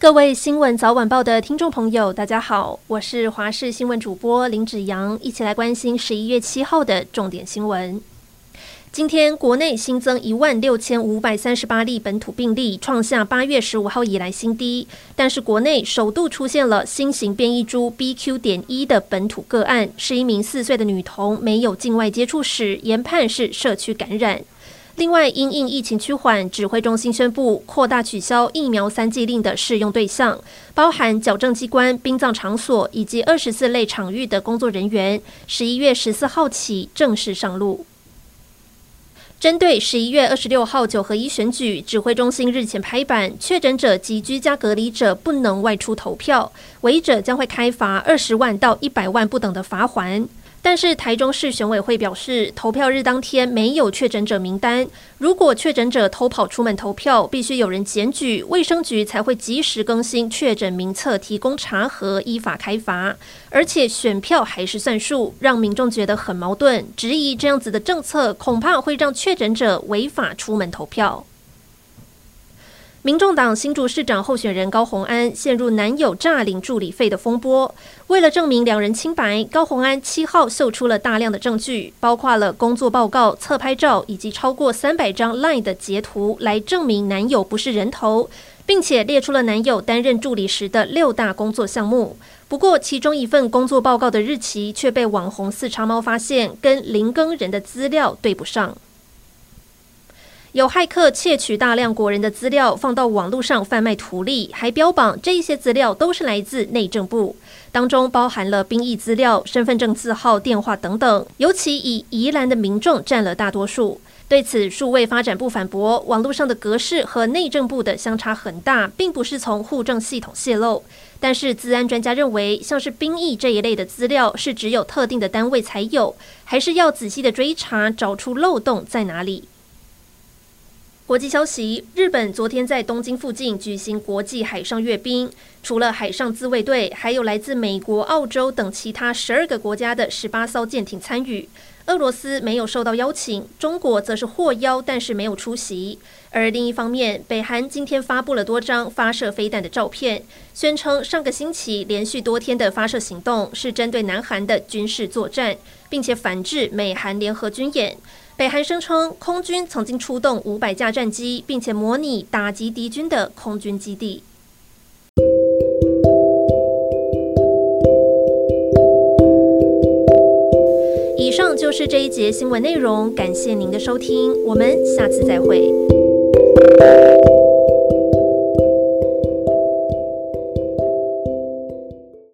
各位新闻早晚报的听众朋友，大家好，我是华视新闻主播林子阳，一起来关心十一月七号的重点新闻。今天国内新增一万六千五百三十八例本土病例，创下八月十五号以来新低。但是国内首度出现了新型变异株 BQ. 点一的本土个案，是一名四岁的女童，没有境外接触史，研判是社区感染。另外，因应疫情趋缓，指挥中心宣布扩大取消疫苗三剂令的适用对象，包含矫正机关、殡葬场所以及二十四类场域的工作人员，十一月十四号起正式上路。针对十一月二十六号九合一选举，指挥中心日前拍板，确诊者及居家隔离者不能外出投票，违者将会开罚二十万到一百万不等的罚锾。但是台中市选委会表示，投票日当天没有确诊者名单。如果确诊者偷跑出门投票，必须有人检举，卫生局才会及时更新确诊名册，提供查核，依法开罚。而且选票还是算数，让民众觉得很矛盾，质疑这样子的政策恐怕会让确诊者违法出门投票。民众党新竹市长候选人高虹安陷入男友诈领助理费的风波。为了证明两人清白，高虹安七号秀出了大量的证据，包括了工作报告、侧拍照以及超过三百张 LINE 的截图，来证明男友不是人头，并且列出了男友担任助理时的六大工作项目。不过，其中一份工作报告的日期却被网红四叉猫发现跟林耕仁的资料对不上。有骇客窃取大量国人的资料，放到网络上贩卖图利，还标榜这些资料都是来自内政部，当中包含了兵役资料、身份证字号、电话等等。尤其以宜兰的民众占了大多数。对此，数位发展部反驳，网络上的格式和内政部的相差很大，并不是从户政系统泄露。但是，资安专家认为，像是兵役这一类的资料，是只有特定的单位才有，还是要仔细的追查，找出漏洞在哪里。国际消息：日本昨天在东京附近举行国际海上阅兵，除了海上自卫队，还有来自美国、澳洲等其他十二个国家的十八艘舰艇参与。俄罗斯没有受到邀请，中国则是获邀，但是没有出席。而另一方面，北韩今天发布了多张发射飞弹的照片，宣称上个星期连续多天的发射行动是针对南韩的军事作战，并且反制美韩联合军演。北韩声称，空军曾经出动五百架战机，并且模拟打击敌军的空军基地。以上就是这一节新闻内容，感谢您的收听，我们下次再会。